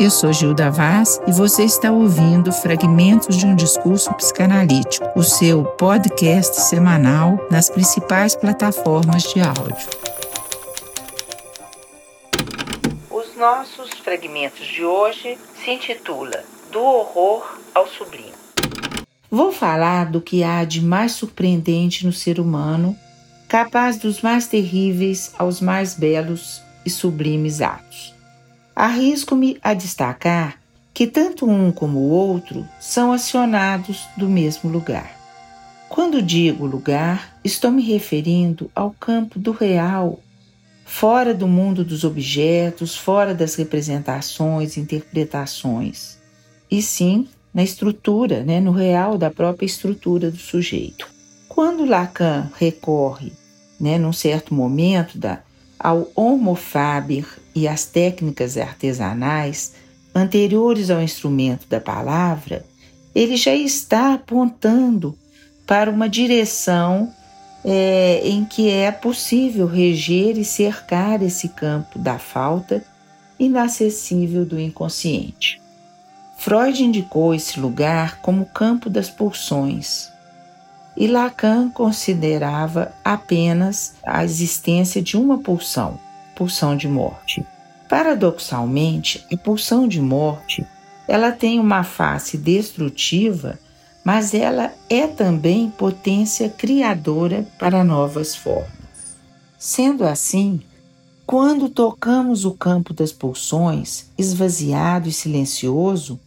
Eu sou Gilda Vaz e você está ouvindo Fragmentos de um Discurso Psicanalítico, o seu podcast semanal nas principais plataformas de áudio. Os nossos fragmentos de hoje se intitula Do horror ao sublime. Vou falar do que há de mais surpreendente no ser humano, capaz dos mais terríveis aos mais belos e sublimes atos. Arrisco-me a destacar que tanto um como o outro são acionados do mesmo lugar. Quando digo lugar, estou me referindo ao campo do real, fora do mundo dos objetos, fora das representações, interpretações, e sim na estrutura, né, no real da própria estrutura do sujeito. Quando Lacan recorre, né, num certo momento da ao Homo faber e às técnicas artesanais anteriores ao instrumento da palavra, ele já está apontando para uma direção é, em que é possível reger e cercar esse campo da falta inacessível do inconsciente. Freud indicou esse lugar como campo das pulsões, e Lacan considerava apenas a existência de uma pulsão, pulsão de morte. Paradoxalmente, a pulsão de morte, ela tem uma face destrutiva, mas ela é também potência criadora para novas formas. Sendo assim, quando tocamos o campo das pulsões, esvaziado e silencioso,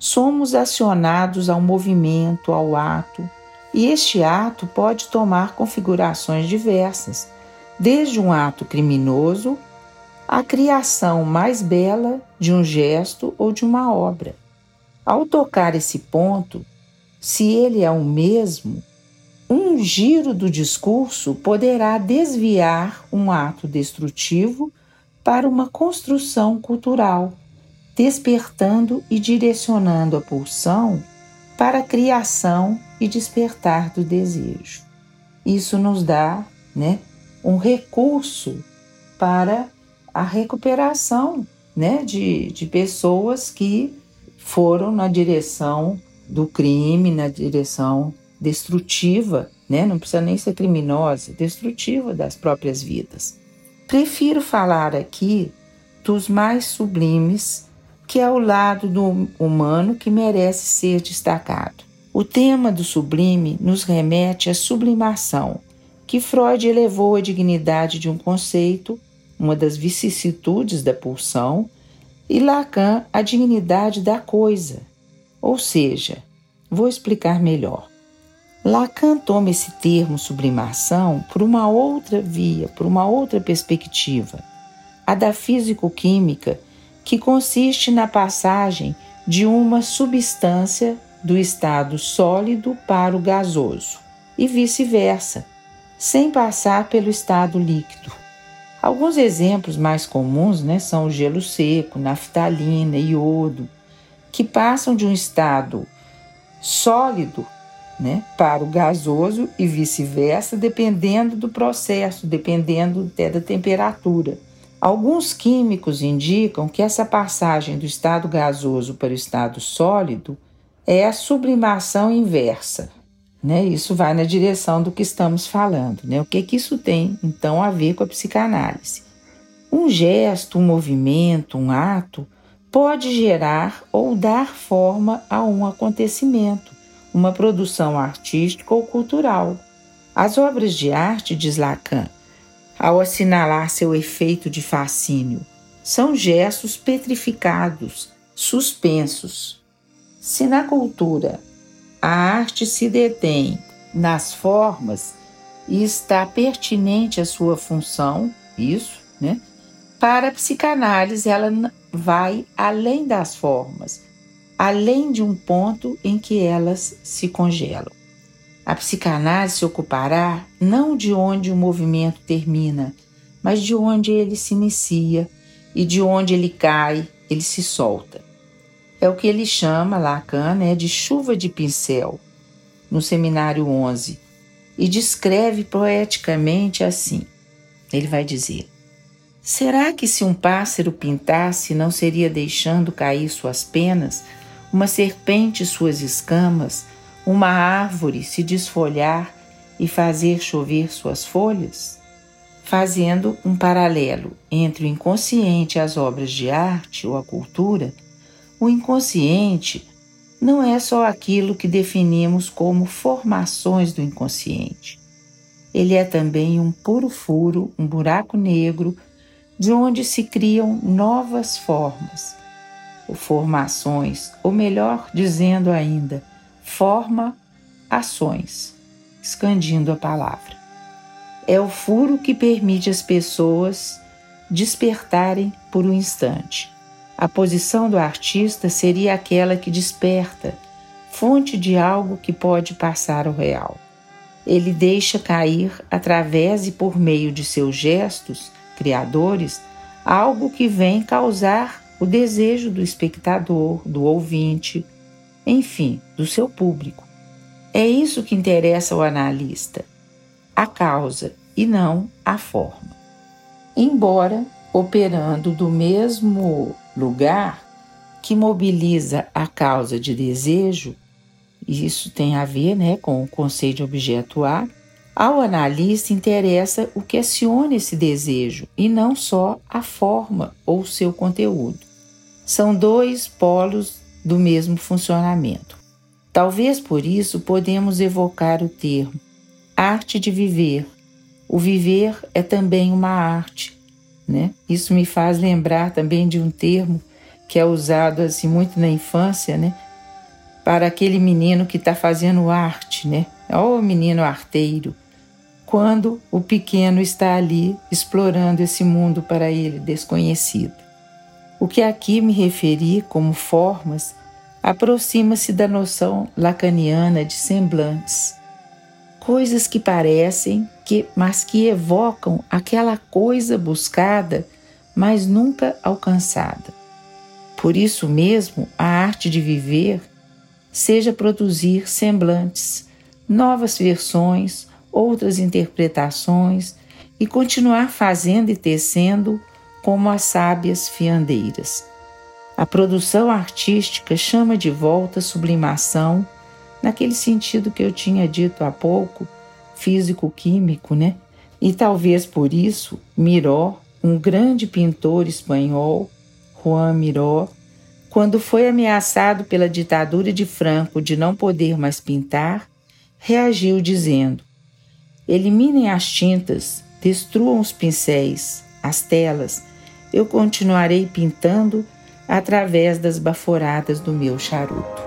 somos acionados ao movimento, ao ato, e este ato pode tomar configurações diversas, desde um ato criminoso à criação mais bela de um gesto ou de uma obra. Ao tocar esse ponto, se ele é o mesmo, um giro do discurso poderá desviar um ato destrutivo para uma construção cultural, despertando e direcionando a pulsão para a criação e despertar do desejo. Isso nos dá né, um recurso para a recuperação né, de, de pessoas que foram na direção do crime, na direção destrutiva, né? não precisa nem ser criminosa, destrutiva das próprias vidas. Prefiro falar aqui dos mais sublimes, que é o lado do humano que merece ser destacado. O tema do sublime nos remete à sublimação, que Freud elevou à dignidade de um conceito, uma das vicissitudes da pulsão, e Lacan à dignidade da coisa. Ou seja, vou explicar melhor. Lacan toma esse termo sublimação por uma outra via, por uma outra perspectiva, a da físico-química, que consiste na passagem de uma substância do estado sólido para o gasoso e vice-versa, sem passar pelo estado líquido. Alguns exemplos mais comuns né, são o gelo seco, naftalina, iodo, que passam de um estado sólido né, para o gasoso e vice-versa, dependendo do processo, dependendo até da temperatura. Alguns químicos indicam que essa passagem do estado gasoso para o estado sólido é a sublimação inversa. Né? Isso vai na direção do que estamos falando. Né? O que, que isso tem, então, a ver com a psicanálise? Um gesto, um movimento, um ato pode gerar ou dar forma a um acontecimento, uma produção artística ou cultural. As obras de arte, diz Lacan, ao assinalar seu efeito de fascínio, são gestos petrificados, suspensos, se na cultura a arte se detém nas formas e está pertinente à sua função, isso, né? Para a psicanálise, ela vai além das formas, além de um ponto em que elas se congelam. A psicanálise se ocupará não de onde o movimento termina, mas de onde ele se inicia e de onde ele cai, ele se solta. É o que ele chama, Lacan, né, de chuva de pincel, no Seminário 11, e descreve poeticamente assim. Ele vai dizer: Será que se um pássaro pintasse não seria deixando cair suas penas, uma serpente suas escamas, uma árvore se desfolhar e fazer chover suas folhas? Fazendo um paralelo entre o inconsciente e as obras de arte ou a cultura, o inconsciente não é só aquilo que definimos como formações do inconsciente. Ele é também um puro furo, um buraco negro, de onde se criam novas formas, ou formações, ou melhor dizendo ainda, forma ações, expandindo a palavra. É o furo que permite às pessoas despertarem por um instante a posição do artista seria aquela que desperta, fonte de algo que pode passar ao real. Ele deixa cair, através e por meio de seus gestos criadores, algo que vem causar o desejo do espectador, do ouvinte, enfim, do seu público. É isso que interessa ao analista, a causa e não a forma. Embora operando do mesmo lugar que mobiliza a causa de desejo, e isso tem a ver né, com o conceito de objeto A, ao analista interessa o que aciona esse desejo e não só a forma ou seu conteúdo. São dois polos do mesmo funcionamento. Talvez por isso podemos evocar o termo arte de viver. O viver é também uma arte, né? Isso me faz lembrar também de um termo que é usado assim muito na infância, né? Para aquele menino que está fazendo arte, né? Ó, o menino arteiro. Quando o pequeno está ali explorando esse mundo para ele desconhecido. O que aqui me referi como formas aproxima-se da noção lacaniana de semblantes, coisas que parecem que, mas que evocam aquela coisa buscada, mas nunca alcançada. Por isso mesmo, a arte de viver seja produzir semblantes, novas versões, outras interpretações e continuar fazendo e tecendo como as sábias fiandeiras. A produção artística chama de volta sublimação naquele sentido que eu tinha dito há pouco, físico-químico, né? E talvez por isso Miró, um grande pintor espanhol, Juan Miró, quando foi ameaçado pela ditadura de Franco de não poder mais pintar, reagiu dizendo: Eliminem as tintas, destruam os pincéis, as telas, eu continuarei pintando através das baforadas do meu charuto.